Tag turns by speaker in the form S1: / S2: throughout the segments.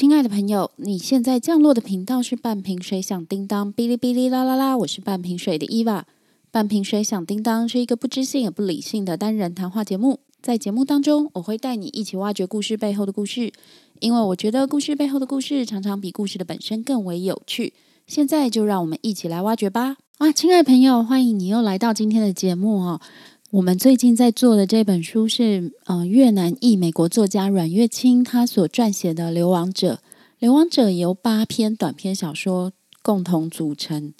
S1: 亲爱的朋友，你现在降落的频道是半瓶水响叮当，哔哩哔哩啦啦啦，我是半瓶水的伊娃。半瓶水响叮当是一个不知性也不理性的单人谈话节目，在节目当中，我会带你一起挖掘故事背后的故事，因为我觉得故事背后的故事常常比故事的本身更为有趣。现在就让我们一起来挖掘吧！啊，亲爱的朋友，欢迎你又来到今天的节目哦。我们最近在做的这本书是，呃，越南裔美国作家阮月清他所撰写的《流亡者》。《流亡者》由八篇短篇小说共同组成。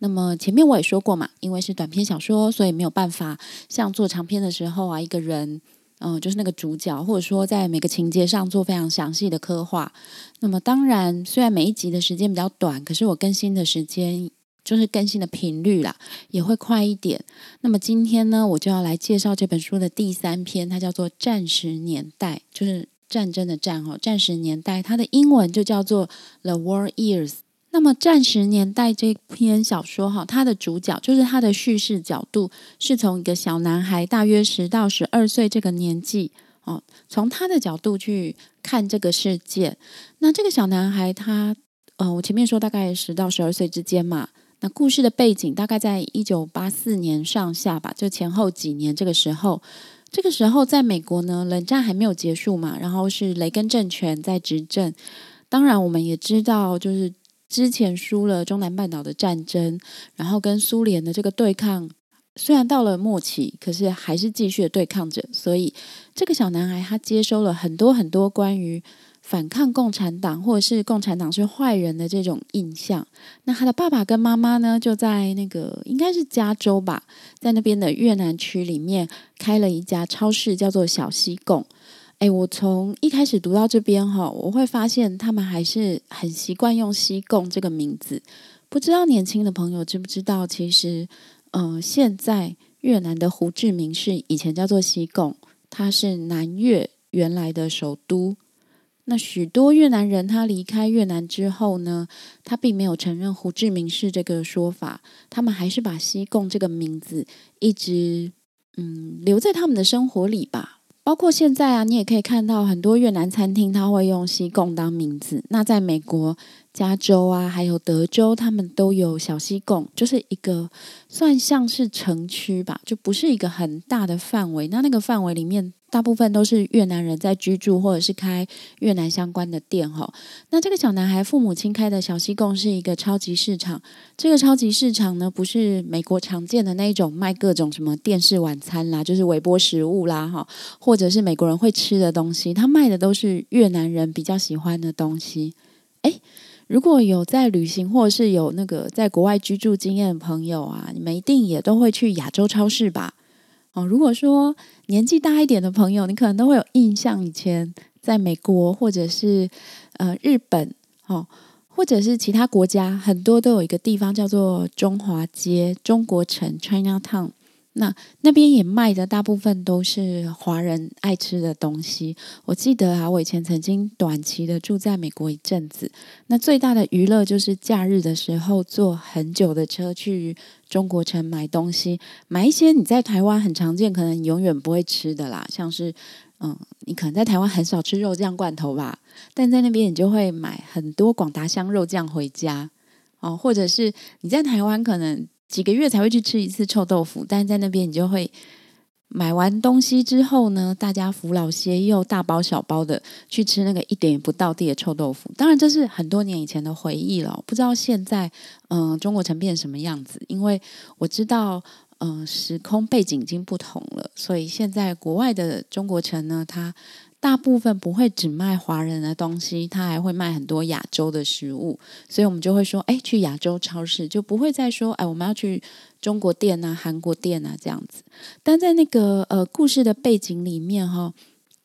S1: 那么前面我也说过嘛，因为是短篇小说，所以没有办法像做长篇的时候啊，一个人，嗯，就是那个主角，或者说在每个情节上做非常详细的刻画。那么当然，虽然每一集的时间比较短，可是我更新的时间。就是更新的频率啦，也会快一点。那么今天呢，我就要来介绍这本书的第三篇，它叫做《战时年代》，就是战争的战哈，战时年代，它的英文就叫做《The War Years》。那么《战时年代》这篇小说哈，它的主角就是它的叙事角度是从一个小男孩，大约十到十二岁这个年纪哦，从他的角度去看这个世界。那这个小男孩他，呃，我前面说大概十到十二岁之间嘛。那故事的背景大概在一九八四年上下吧，就前后几年这个时候，这个时候在美国呢，冷战还没有结束嘛，然后是雷根政权在执政。当然，我们也知道，就是之前输了中南半岛的战争，然后跟苏联的这个对抗，虽然到了末期，可是还是继续的对抗着。所以，这个小男孩他接收了很多很多关于。反抗共产党，或者是共产党是坏人的这种印象。那他的爸爸跟妈妈呢，就在那个应该是加州吧，在那边的越南区里面开了一家超市，叫做小西贡。哎，我从一开始读到这边哈，我会发现他们还是很习惯用西贡这个名字。不知道年轻的朋友知不知道，其实，嗯，现在越南的胡志明市以前叫做西贡，它是南越原来的首都。那许多越南人，他离开越南之后呢，他并没有承认胡志明市这个说法，他们还是把西贡这个名字一直嗯留在他们的生活里吧。包括现在啊，你也可以看到很多越南餐厅，他会用西贡当名字。那在美国加州啊，还有德州，他们都有小西贡，就是一个算像是城区吧，就不是一个很大的范围。那那个范围里面。大部分都是越南人在居住，或者是开越南相关的店哈。那这个小男孩父母亲开的小西贡是一个超级市场。这个超级市场呢，不是美国常见的那一种卖各种什么电视晚餐啦，就是微波食物啦哈，或者是美国人会吃的东西。他卖的都是越南人比较喜欢的东西。诶，如果有在旅行或者是有那个在国外居住经验的朋友啊，你们一定也都会去亚洲超市吧？哦，如果说年纪大一点的朋友，你可能都会有印象，以前在美国或者是呃日本，哦，或者是其他国家，很多都有一个地方叫做中华街、中国城 （China Town）。那那边也卖的大部分都是华人爱吃的东西。我记得啊，我以前曾经短期的住在美国一阵子。那最大的娱乐就是假日的时候坐很久的车去中国城买东西，买一些你在台湾很常见，可能永远不会吃的啦，像是嗯，你可能在台湾很少吃肉酱罐头吧，但在那边你就会买很多广达香肉酱回家哦，或者是你在台湾可能。几个月才会去吃一次臭豆腐，但在那边你就会买完东西之后呢，大家扶老携幼，大包小包的去吃那个一点也不到地的臭豆腐。当然，这是很多年以前的回忆了，不知道现在嗯中国城变成什么样子。因为我知道嗯时空背景已经不同了，所以现在国外的中国城呢，它。大部分不会只卖华人的东西，他还会卖很多亚洲的食物，所以我们就会说，哎，去亚洲超市就不会再说，哎，我们要去中国店啊、韩国店啊这样子。但在那个呃故事的背景里面，哈，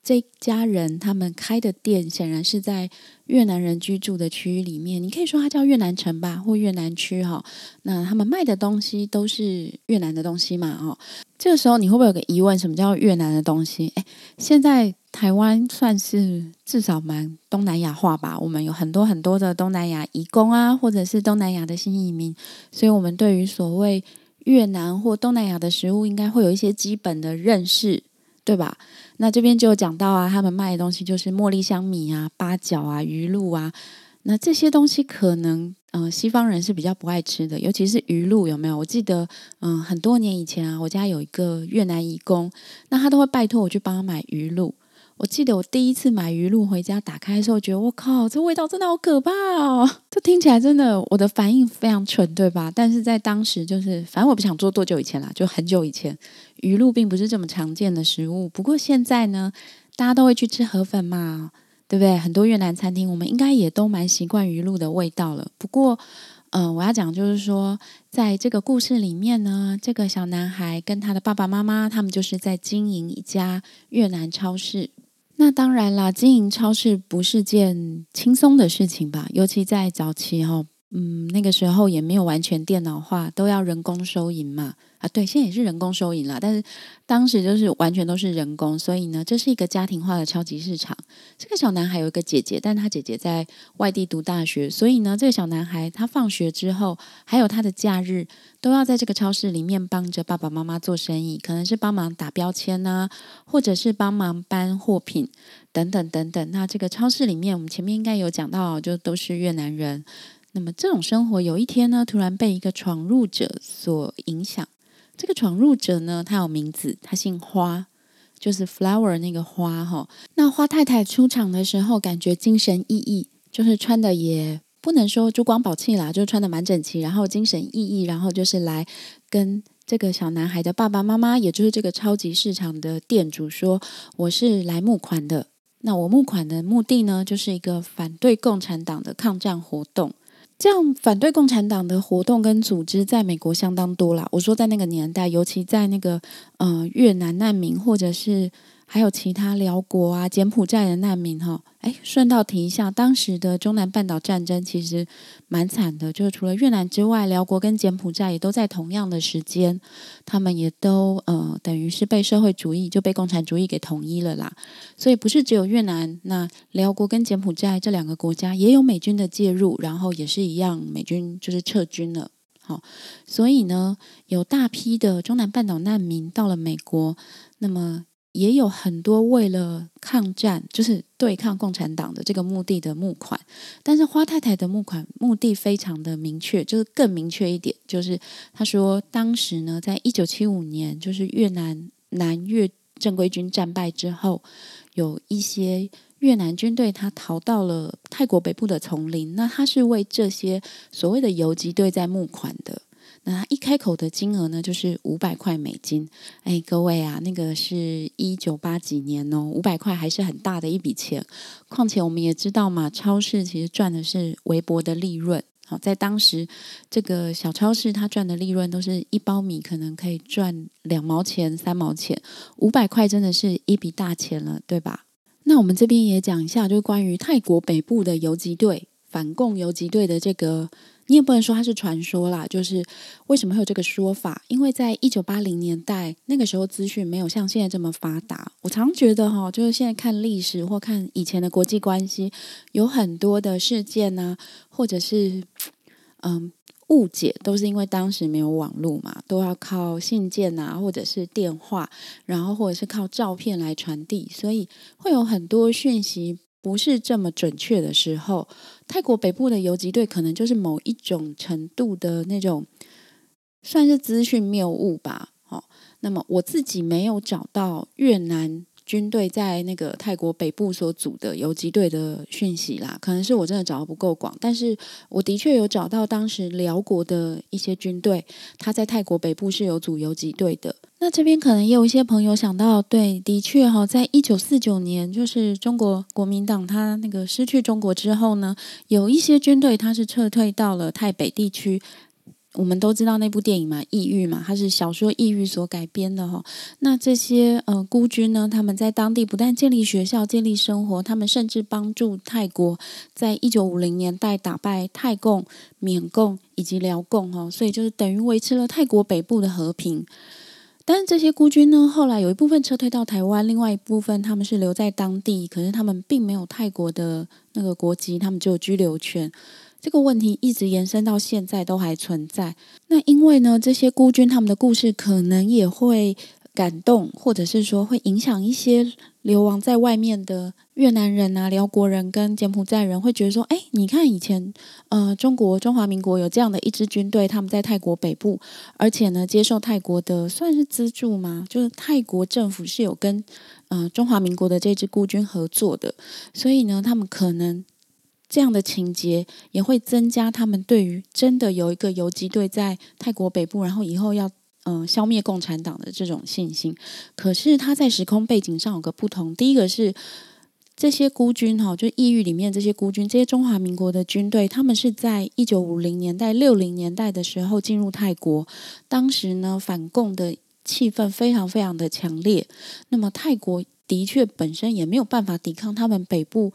S1: 这家人他们开的店显然是在越南人居住的区域里面，你可以说它叫越南城吧，或越南区哈。那他们卖的东西都是越南的东西嘛，哦，这个时候你会不会有个疑问，什么叫越南的东西？哎，现在。台湾算是至少蛮东南亚化吧，我们有很多很多的东南亚移工啊，或者是东南亚的新移民，所以我们对于所谓越南或东南亚的食物，应该会有一些基本的认识。对吧？那这边就讲到啊，他们卖的东西就是茉莉香米啊、八角啊、鱼露啊。那这些东西可能，嗯，西方人是比较不爱吃的，尤其是鱼露，有没有？我记得，嗯，很多年以前啊，我家有一个越南义工，那他都会拜托我去帮他买鱼露。我记得我第一次买鱼露回家打开的时候，觉得我靠，这味道真的好可怕哦！这听起来真的，我的反应非常蠢，对吧？但是在当时，就是反正我不想做多久以前啦，就很久以前，鱼露并不是这么常见的食物。不过现在呢，大家都会去吃河粉嘛，对不对？很多越南餐厅，我们应该也都蛮习惯鱼露的味道了。不过，嗯，我要讲就是说，在这个故事里面呢，这个小男孩跟他的爸爸妈妈，他们就是在经营一家越南超市。那当然啦，经营超市不是件轻松的事情吧？尤其在早期哈，嗯，那个时候也没有完全电脑化，都要人工收银嘛。啊，对，现在也是人工收银啦，但是当时就是完全都是人工，所以呢，这是一个家庭化的超级市场。这个小男孩有一个姐姐，但他姐姐在外地读大学，所以呢，这个小男孩他放学之后，还有他的假日，都要在这个超市里面帮着爸爸妈妈做生意，可能是帮忙打标签呐，或者是帮忙搬货品等等等等。那这个超市里面，我们前面应该有讲到，就都是越南人。那么这种生活，有一天呢，突然被一个闯入者所影响。这个闯入者呢，他有名字，他姓花，就是 flower 那个花哈。那花太太出场的时候，感觉精神奕奕，就是穿的也不能说珠光宝气啦，就穿的蛮整齐，然后精神奕奕，然后就是来跟这个小男孩的爸爸妈妈，也就是这个超级市场的店主说：“我是来募款的。那我募款的目的呢，就是一个反对共产党的抗战活动。”这样反对共产党的活动跟组织，在美国相当多啦。我说在那个年代，尤其在那个呃越南难民，或者是。还有其他辽国啊、柬埔寨的难民哈，哎，顺道提一下，当时的中南半岛战争其实蛮惨的，就是除了越南之外，辽国跟柬埔寨也都在同样的时间，他们也都呃，等于是被社会主义就被共产主义给统一了啦。所以不是只有越南，那辽国跟柬埔寨这两个国家也有美军的介入，然后也是一样，美军就是撤军了。好，所以呢，有大批的中南半岛难民到了美国，那么。也有很多为了抗战，就是对抗共产党的这个目的的募款，但是花太太的募款目的非常的明确，就是更明确一点，就是他说当时呢，在一九七五年，就是越南南越正规军战败之后，有一些越南军队他逃到了泰国北部的丛林，那他是为这些所谓的游击队在募款的。那一开口的金额呢，就是五百块美金。哎，各位啊，那个是一九八几年哦，五百块还是很大的一笔钱。况且我们也知道嘛，超市其实赚的是微薄的利润。好，在当时这个小超市，它赚的利润都是一包米可能可以赚两毛钱、三毛钱，五百块真的是一笔大钱了，对吧？那我们这边也讲一下，就是关于泰国北部的游击队反共游击队的这个。你也不能说它是传说啦，就是为什么会有这个说法？因为在一九八零年代那个时候，资讯没有像现在这么发达。我常觉得哈，就是现在看历史或看以前的国际关系，有很多的事件呢，或者是嗯误解，都是因为当时没有网络嘛，都要靠信件啊，或者是电话，然后或者是靠照片来传递，所以会有很多讯息。不是这么准确的时候，泰国北部的游击队可能就是某一种程度的那种，算是资讯谬误吧。好，那么我自己没有找到越南。军队在那个泰国北部所组的游击队的讯息啦，可能是我真的找的不够广，但是我的确有找到当时辽国的一些军队，他在泰国北部是有组游击队的。那这边可能也有一些朋友想到，对，的确哈，在一九四九年，就是中国国民党他那个失去中国之后呢，有一些军队他是撤退到了泰北地区。我们都知道那部电影嘛，《异域》嘛，它是小说《异域》所改编的哈。那这些呃孤军呢，他们在当地不但建立学校、建立生活，他们甚至帮助泰国在一九五零年代打败泰共、缅共以及辽共哈，所以就是等于维持了泰国北部的和平。但是这些孤军呢，后来有一部分撤退到台湾，另外一部分他们是留在当地，可是他们并没有泰国的那个国籍，他们只有居留权。这个问题一直延伸到现在都还存在。那因为呢，这些孤军他们的故事可能也会感动，或者是说会影响一些流亡在外面的越南人啊、辽国人跟柬埔寨人，会觉得说：哎，你看以前呃，中国中华民国有这样的一支军队，他们在泰国北部，而且呢，接受泰国的算是资助吗？就是泰国政府是有跟呃中华民国的这支孤军合作的，所以呢，他们可能这样的情节也会增加他们对于真的有一个游击队在泰国北部，然后以后要。嗯，消灭共产党的这种信心，可是他在时空背景上有个不同。第一个是这些孤军哈，就异域里面这些孤军，这些中华民国的军队，他们是在一九五零年代、六零年代的时候进入泰国，当时呢反共的气氛非常非常的强烈。那么泰国的确本身也没有办法抵抗他们北部。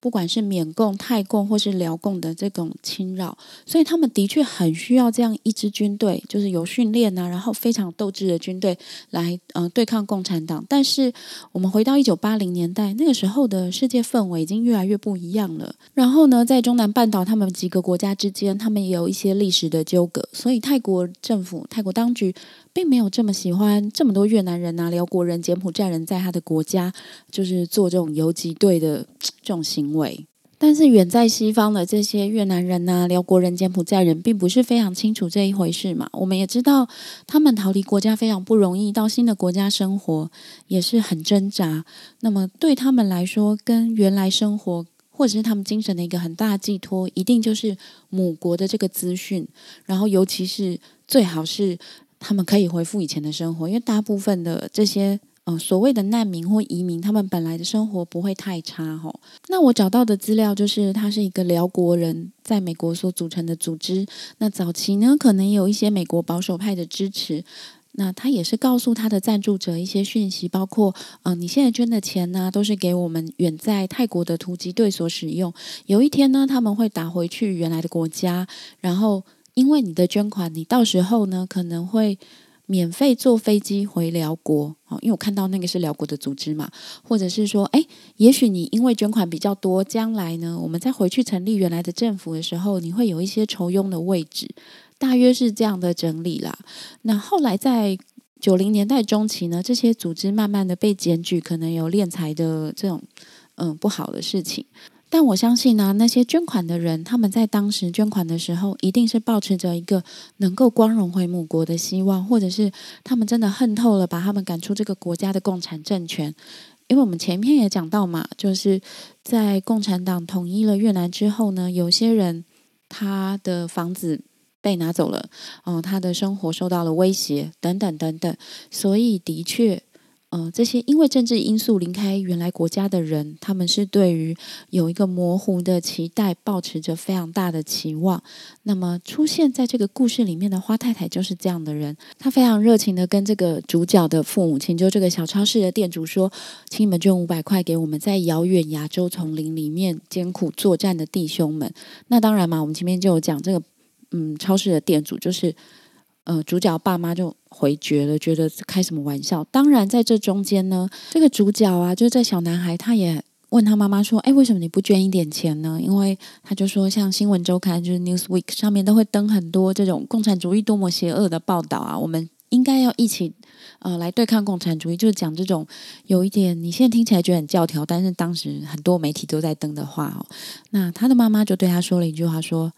S1: 不管是缅共、泰共或是辽共的这种侵扰，所以他们的确很需要这样一支军队，就是有训练呐，然后非常斗志的军队来呃对抗共产党。但是我们回到一九八零年代，那个时候的世界氛围已经越来越不一样了。然后呢，在中南半岛，他们几个国家之间，他们也有一些历史的纠葛，所以泰国政府、泰国当局。并没有这么喜欢这么多越南人啊、辽国人、柬埔寨人在他的国家，就是做这种游击队的这种行为。但是远在西方的这些越南人呐、辽国人、柬埔寨人，并不是非常清楚这一回事嘛。我们也知道，他们逃离国家非常不容易，到新的国家生活也是很挣扎。那么对他们来说，跟原来生活或者是他们精神的一个很大寄托，一定就是母国的这个资讯。然后，尤其是最好是。他们可以恢复以前的生活，因为大部分的这些嗯所谓的难民或移民，他们本来的生活不会太差哈。那我找到的资料就是，他是一个辽国人在美国所组成的组织。那早期呢，可能有一些美国保守派的支持。那他也是告诉他的赞助者一些讯息，包括嗯，你现在捐的钱呢，都是给我们远在泰国的突击队所使用。有一天呢，他们会打回去原来的国家，然后。因为你的捐款，你到时候呢可能会免费坐飞机回辽国哦。因为我看到那个是辽国的组织嘛，或者是说，哎，也许你因为捐款比较多，将来呢，我们再回去成立原来的政府的时候，你会有一些筹佣的位置，大约是这样的整理啦。那后来在九零年代中期呢，这些组织慢慢的被检举，可能有敛财的这种嗯不好的事情。但我相信呢，那些捐款的人，他们在当时捐款的时候，一定是保持着一个能够光荣回母国的希望，或者是他们真的恨透了把他们赶出这个国家的共产政权。因为我们前面也讲到嘛，就是在共产党统一了越南之后呢，有些人他的房子被拿走了，哦，他的生活受到了威胁，等等等等，所以的确。嗯，这些因为政治因素离开原来国家的人，他们是对于有一个模糊的期待，保持着非常大的期望。那么出现在这个故事里面的花太太就是这样的人，她非常热情的跟这个主角的父母亲，就这个小超市的店主说：“请你们捐五百块给我们在遥远亚洲丛林里面艰苦作战的弟兄们。”那当然嘛，我们前面就有讲这个，嗯，超市的店主就是。呃，主角爸妈就回绝了，觉得开什么玩笑。当然，在这中间呢，这个主角啊，就这小男孩，他也问他妈妈说：“哎，为什么你不捐一点钱呢？”因为他就说，像新闻周刊就是 Newsweek 上面都会登很多这种共产主义多么邪恶的报道啊，我们应该要一起呃来对抗共产主义，就是讲这种有一点你现在听起来觉得很教条，但是当时很多媒体都在登的话哦。那他的妈妈就对他说了一句话：“说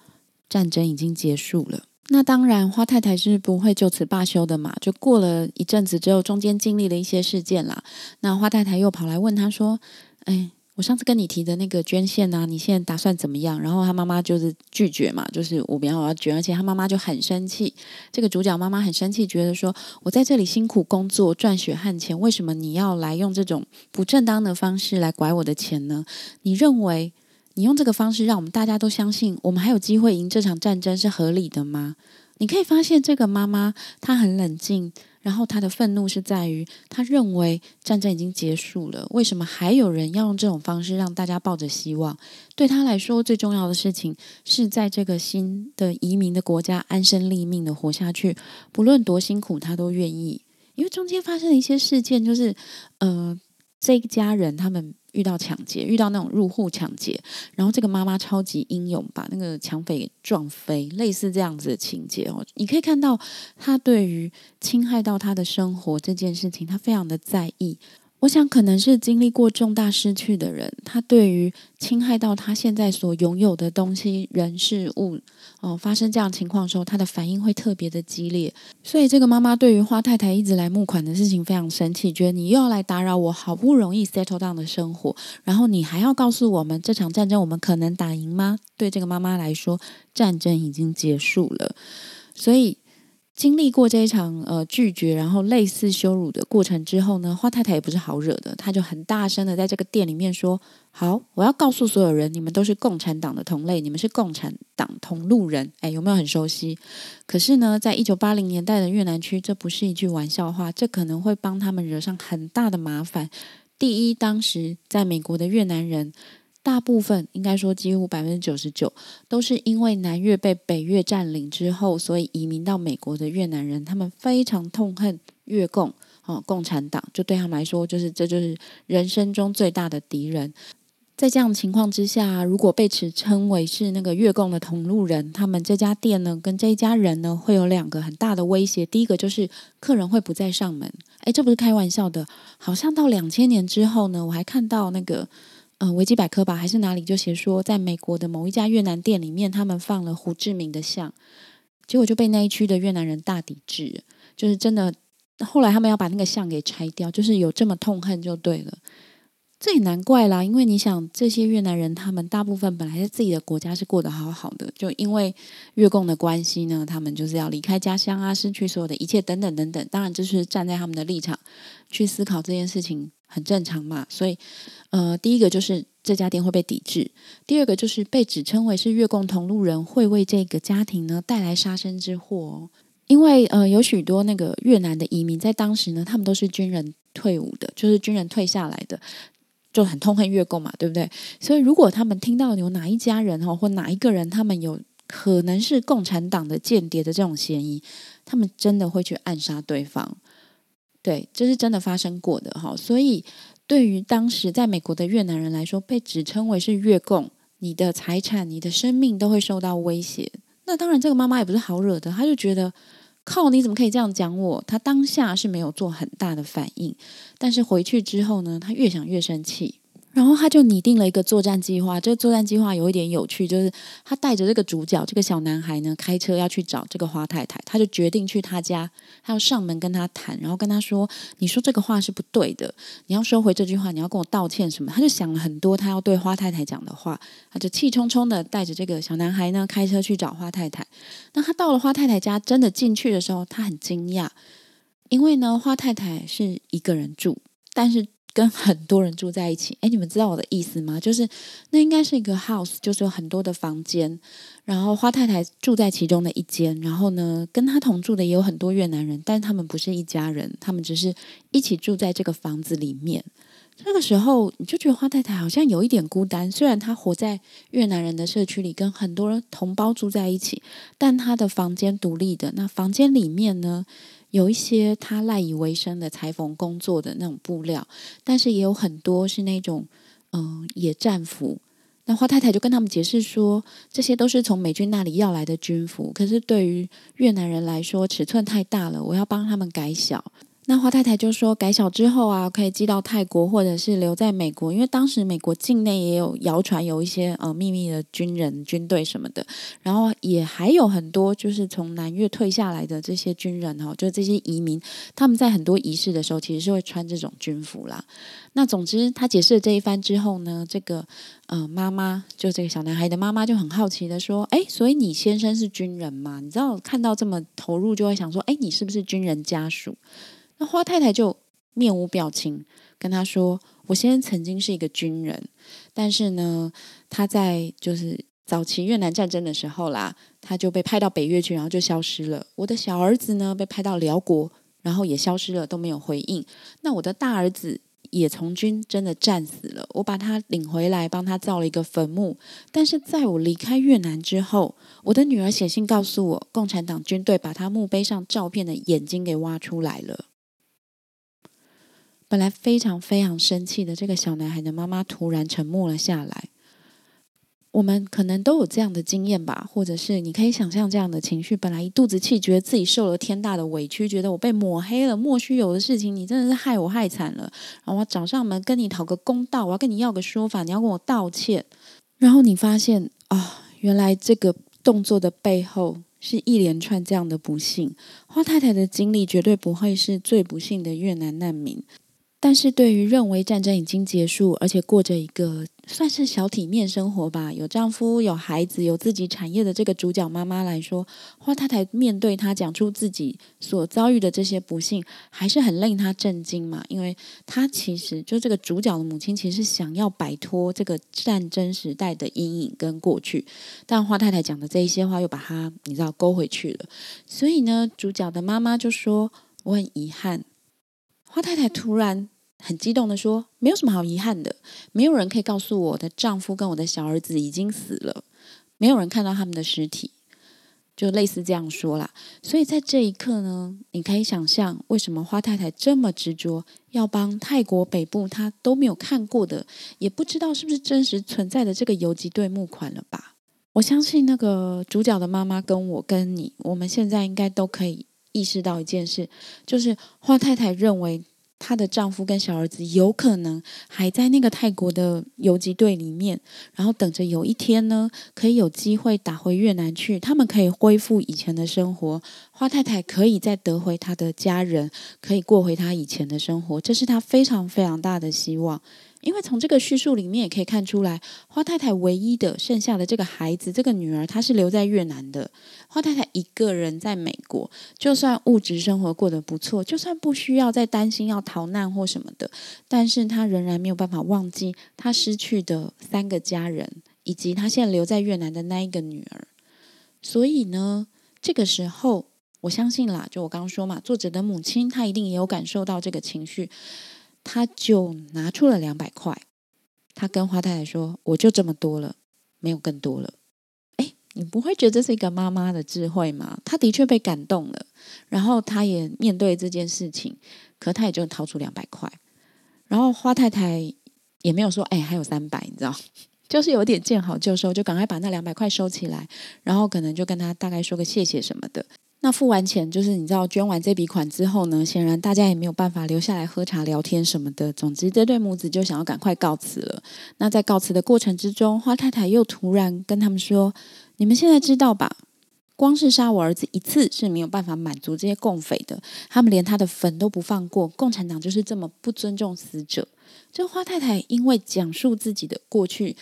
S1: 战争已经结束了。”那当然，花太太是不会就此罢休的嘛。就过了一阵子之后，中间经历了一些事件啦。那花太太又跑来问他说：“哎，我上次跟你提的那个捐献啊，你现在打算怎么样？”然后他妈妈就是拒绝嘛，就是我不要我要捐，而且他妈妈就很生气。这个主角妈妈很生气，觉得说我在这里辛苦工作赚血汗钱，为什么你要来用这种不正当的方式来拐我的钱呢？你认为？你用这个方式让我们大家都相信我们还有机会赢这场战争是合理的吗？你可以发现这个妈妈她很冷静，然后她的愤怒是在于她认为战争已经结束了，为什么还有人要用这种方式让大家抱着希望？对她来说最重要的事情是在这个新的移民的国家安身立命的活下去，不论多辛苦她都愿意。因为中间发生了一些事件，就是呃。这一家人他们遇到抢劫，遇到那种入户抢劫，然后这个妈妈超级英勇，把那个抢匪给撞飞，类似这样子的情节哦。你可以看到她对于侵害到她的生活这件事情，她非常的在意。我想，可能是经历过重大失去的人，他对于侵害到他现在所拥有的东西、人事物，哦，发生这样情况的时候，他的反应会特别的激烈。所以，这个妈妈对于花太太一直来募款的事情非常生气，觉得你又要来打扰我好不容易 settle down 的生活，然后你还要告诉我们这场战争我们可能打赢吗？对这个妈妈来说，战争已经结束了，所以。经历过这一场呃拒绝，然后类似羞辱的过程之后呢，花太太也不是好惹的，她就很大声的在这个店里面说：“好，我要告诉所有人，你们都是共产党的同类，你们是共产党同路人。”哎，有没有很熟悉？可是呢，在一九八零年代的越南区，这不是一句玩笑话，这可能会帮他们惹上很大的麻烦。第一，当时在美国的越南人。大部分应该说几乎百分之九十九都是因为南越被北越占领之后，所以移民到美国的越南人，他们非常痛恨越共哦，共产党就对他们来说，就是这就是人生中最大的敌人。在这样的情况之下，如果被指称为是那个越共的同路人，他们这家店呢，跟这一家人呢，会有两个很大的威胁。第一个就是客人会不再上门，哎，这不是开玩笑的。好像到两千年之后呢，我还看到那个。嗯，维基百科吧，还是哪里就写说，在美国的某一家越南店里面，他们放了胡志明的像，结果就被那一区的越南人大抵制，就是真的。后来他们要把那个像给拆掉，就是有这么痛恨就对了。这也难怪啦，因为你想，这些越南人他们大部分本来在自己的国家是过得好好的，就因为越共的关系呢，他们就是要离开家乡啊，失去所有的一切等等等等。当然，这是站在他们的立场去思考这件事情。很正常嘛，所以，呃，第一个就是这家店会被抵制；第二个就是被指称为是越共同路人，会为这个家庭呢带来杀身之祸。哦因为呃，有许多那个越南的移民在当时呢，他们都是军人退伍的，就是军人退下来的，就很痛恨越共嘛，对不对？所以如果他们听到有哪一家人哈或哪一个人，他们有可能是共产党的间谍的这种嫌疑，他们真的会去暗杀对方。对，这是真的发生过的哈，所以对于当时在美国的越南人来说，被指称为是越共，你的财产、你的生命都会受到威胁。那当然，这个妈妈也不是好惹的，她就觉得靠，你怎么可以这样讲我？他当下是没有做很大的反应，但是回去之后呢，他越想越生气。然后他就拟定了一个作战计划。这个作战计划有一点有趣，就是他带着这个主角这个小男孩呢，开车要去找这个花太太。他就决定去他家，他要上门跟他谈，然后跟他说：“你说这个话是不对的，你要收回这句话，你要跟我道歉什么？”他就想了很多他要对花太太讲的话，他就气冲冲的带着这个小男孩呢，开车去找花太太。那他到了花太太家，真的进去的时候，他很惊讶，因为呢，花太太是一个人住，但是。跟很多人住在一起，哎，你们知道我的意思吗？就是那应该是一个 house，就是有很多的房间，然后花太太住在其中的一间，然后呢，跟她同住的也有很多越南人，但他们不是一家人，他们只是一起住在这个房子里面。这个时候，你就觉得花太太好像有一点孤单，虽然她活在越南人的社区里，跟很多同胞住在一起，但她的房间独立的，那房间里面呢？有一些他赖以为生的裁缝工作的那种布料，但是也有很多是那种嗯野战服。那花太太就跟他们解释说，这些都是从美军那里要来的军服，可是对于越南人来说尺寸太大了，我要帮他们改小。那花太太就说，改小之后啊，可以寄到泰国，或者是留在美国，因为当时美国境内也有谣传有一些呃秘密的军人、军队什么的，然后也还有很多就是从南越退下来的这些军人哈，就这些移民，他们在很多仪式的时候其实是会穿这种军服啦。那总之，他解释了这一番之后呢，这个呃妈妈就这个小男孩的妈妈就很好奇的说，哎，所以你先生是军人吗？你知道看到这么投入，就会想说，哎，你是不是军人家属？那花太太就面无表情跟他说：“我先生曾经是一个军人，但是呢，他在就是早期越南战争的时候啦，他就被派到北越去，然后就消失了。我的小儿子呢，被派到辽国，然后也消失了，都没有回应。那我的大儿子也从军，真的战死了。我把他领回来，帮他造了一个坟墓。但是在我离开越南之后，我的女儿写信告诉我，共产党军队把他墓碑上照片的眼睛给挖出来了。”本来非常非常生气的这个小男孩的妈妈突然沉默了下来。我们可能都有这样的经验吧，或者是你可以想象这样的情绪：本来一肚子气，觉得自己受了天大的委屈，觉得我被抹黑了，莫须有的事情，你真的是害我害惨了。然后我找上门跟你讨个公道，我要跟你要个说法，你要跟我道歉。然后你发现啊，原来这个动作的背后是一连串这样的不幸。花太太的经历绝对不会是最不幸的越南难民。但是对于认为战争已经结束，而且过着一个算是小体面生活吧，有丈夫、有孩子、有自己产业的这个主角妈妈来说，花太太面对她讲出自己所遭遇的这些不幸，还是很令她震惊嘛。因为她其实就这个主角的母亲，其实想要摆脱这个战争时代的阴影跟过去，但花太太讲的这一些话又把她你知道勾回去了。所以呢，主角的妈妈就说：“我很遗憾。”花太太突然很激动的说：“没有什么好遗憾的，没有人可以告诉我的丈夫跟我的小儿子已经死了，没有人看到他们的尸体，就类似这样说啦。所以在这一刻呢，你可以想象为什么花太太这么执着要帮泰国北部她都没有看过的，也不知道是不是真实存在的这个游击队募款了吧？我相信那个主角的妈妈跟我跟你，我们现在应该都可以。”意识到一件事，就是花太太认为她的丈夫跟小儿子有可能还在那个泰国的游击队里面，然后等着有一天呢，可以有机会打回越南去，他们可以恢复以前的生活，花太太可以再得回她的家人，可以过回她以前的生活，这是她非常非常大的希望。因为从这个叙述里面也可以看出来，花太太唯一的剩下的这个孩子，这个女儿，她是留在越南的。花太太一个人在美国，就算物质生活过得不错，就算不需要再担心要逃难或什么的，但是她仍然没有办法忘记她失去的三个家人，以及她现在留在越南的那一个女儿。所以呢，这个时候，我相信啦，就我刚刚说嘛，作者的母亲她一定也有感受到这个情绪。他就拿出了两百块，他跟花太太说：“我就这么多了，没有更多了。”哎，你不会觉得这是一个妈妈的智慧吗？他的确被感动了，然后他也面对这件事情，可他也就掏出两百块，然后花太太也没有说：“哎，还有三百。”你知道，就是有点见好就收，就赶快把那两百块收起来，然后可能就跟他大概说个谢谢什么的。那付完钱，就是你知道捐完这笔款之后呢，显然大家也没有办法留下来喝茶聊天什么的。总之，这对母子就想要赶快告辞了。那在告辞的过程之中，花太太又突然跟他们说：“你们现在知道吧？光是杀我儿子一次是没有办法满足这些共匪的，他们连他的坟都不放过。共产党就是这么不尊重死者。”这花太太因为讲述自己的过去，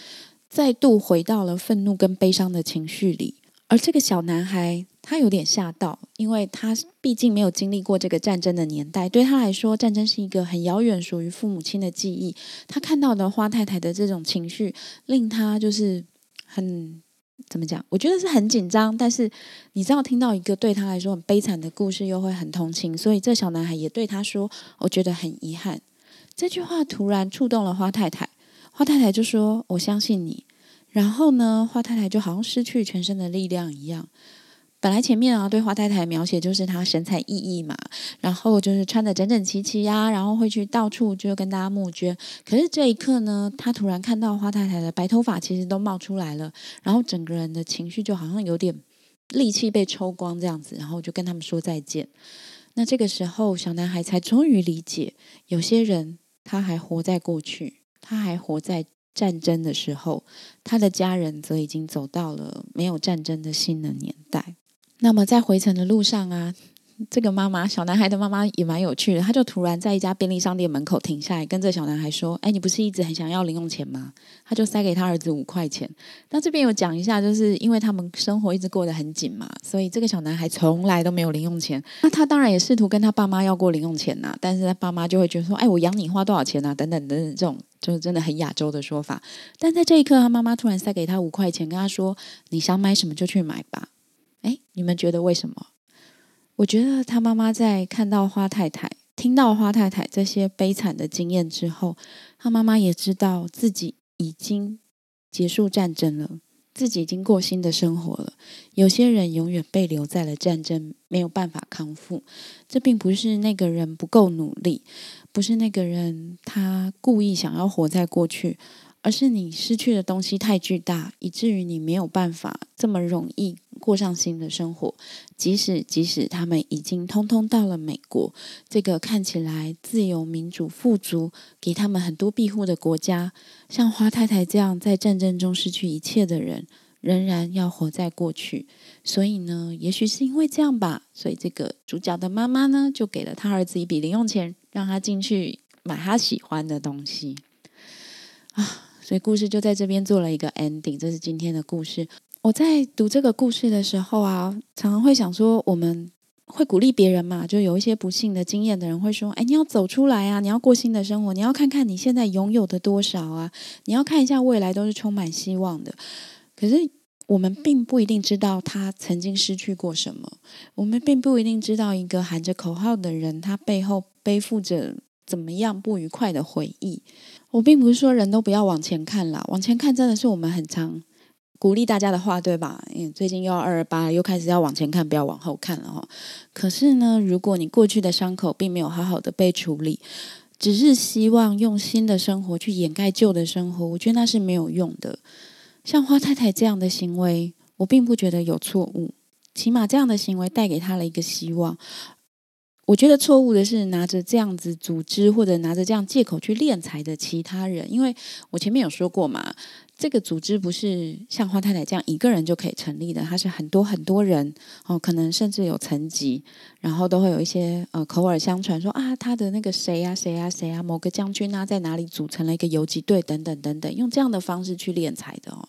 S1: 再度回到了愤怒跟悲伤的情绪里。而这个小男孩，他有点吓到，因为他毕竟没有经历过这个战争的年代，对他来说，战争是一个很遥远、属于父母亲的记忆。他看到的花太太的这种情绪，令他就是很怎么讲？我觉得是很紧张。但是你知道，听到一个对他来说很悲惨的故事，又会很同情，所以这小男孩也对他说：“我觉得很遗憾。”这句话突然触动了花太太，花太太就说：“我相信你。”然后呢，花太太就好像失去全身的力量一样。本来前面啊，对花太太描写就是她神采奕奕嘛，然后就是穿的整整齐齐呀，然后会去到处就跟大家募捐。可是这一刻呢，她突然看到花太太的白头发其实都冒出来了，然后整个人的情绪就好像有点力气被抽光这样子，然后就跟他们说再见。那这个时候，小男孩才终于理解，有些人他还活在过去，他还活在。战争的时候，他的家人则已经走到了没有战争的新的年代。那么在回程的路上啊。这个妈妈，小男孩的妈妈也蛮有趣的。他就突然在一家便利商店门口停下来，跟这小男孩说：“哎，你不是一直很想要零用钱吗？”他就塞给他儿子五块钱。那这边有讲一下，就是因为他们生活一直过得很紧嘛，所以这个小男孩从来都没有零用钱。那他当然也试图跟他爸妈要过零用钱呐，但是他爸妈就会觉得说：“哎，我养你花多少钱啊？”等等等等，这种就是真的很亚洲的说法。但在这一刻，他妈妈突然塞给他五块钱，跟他说：“你想买什么就去买吧。”哎，你们觉得为什么？我觉得他妈妈在看到花太太、听到花太太这些悲惨的经验之后，他妈妈也知道自己已经结束战争了，自己已经过新的生活了。有些人永远被留在了战争，没有办法康复。这并不是那个人不够努力，不是那个人他故意想要活在过去，而是你失去的东西太巨大，以至于你没有办法这么容易过上新的生活。即使即使他们已经通通到了美国，这个看起来自由、民主、富足，给他们很多庇护的国家，像花太太这样在战争中失去一切的人。仍然要活在过去，所以呢，也许是因为这样吧，所以这个主角的妈妈呢，就给了他儿子一笔零用钱，让他进去买他喜欢的东西啊。所以故事就在这边做了一个 ending，这是今天的故事。我在读这个故事的时候啊，常常会想说，我们会鼓励别人嘛，就有一些不幸的经验的人会说：“哎，你要走出来啊，你要过新的生活，你要看看你现在拥有的多少啊，你要看一下未来都是充满希望的。”可是。我们并不一定知道他曾经失去过什么，我们并不一定知道一个喊着口号的人，他背后背负着怎么样不愉快的回忆。我并不是说人都不要往前看啦，往前看真的是我们很常鼓励大家的话，对吧？因为最近又要二二八，又开始要往前看，不要往后看了哈。可是呢，如果你过去的伤口并没有好好的被处理，只是希望用新的生活去掩盖旧的生活，我觉得那是没有用的。像花太太这样的行为，我并不觉得有错误。起码这样的行为带给他了一个希望。我觉得错误的是拿着这样子组织或者拿着这样借口去敛财的其他人，因为我前面有说过嘛。这个组织不是像花太太这样一个人就可以成立的，它是很多很多人哦，可能甚至有层级，然后都会有一些呃口耳相传说啊，他的那个谁呀谁呀谁啊，某个将军啊在哪里组成了一个游击队等等等等，用这样的方式去敛财的哦。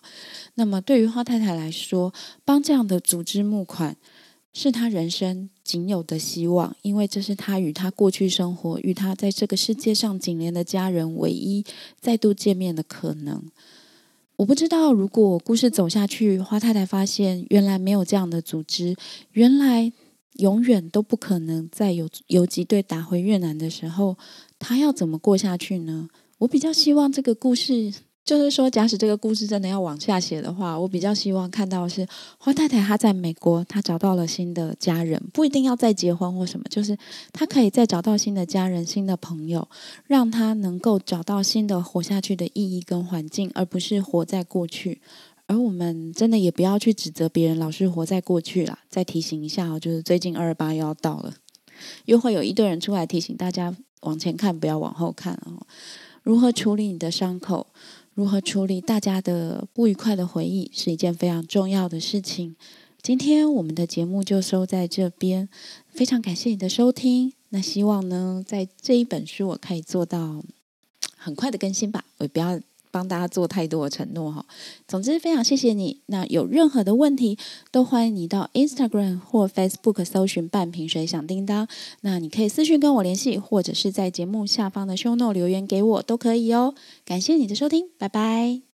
S1: 那么对于花太太来说，帮这样的组织募款是他人生仅有的希望，因为这是他与他过去生活与他在这个世界上紧连的家人唯一再度见面的可能。我不知道，如果故事走下去，花太太发现原来没有这样的组织，原来永远都不可能再有游击队打回越南的时候，她要怎么过下去呢？我比较希望这个故事。就是说，假使这个故事真的要往下写的话，我比较希望看到的是花太太她在美国，她找到了新的家人，不一定要再结婚或什么，就是她可以再找到新的家人、新的朋友，让她能够找到新的活下去的意义跟环境，而不是活在过去。而我们真的也不要去指责别人，老是活在过去啦。再提醒一下哦，就是最近二二八又要到了，又会有一堆人出来提醒大家往前看，不要往后看哦。如何处理你的伤口？如何处理大家的不愉快的回忆是一件非常重要的事情。今天我们的节目就收在这边，非常感谢你的收听。那希望呢，在这一本书我可以做到很快的更新吧，我不要。帮大家做太多的承诺哈，总之非常谢谢你。那有任何的问题，都欢迎你到 Instagram 或 Facebook 搜寻“半瓶水响叮当”。那你可以私讯跟我联系，或者是在节目下方的 Show Note 留言给我都可以哦。感谢你的收听，拜拜。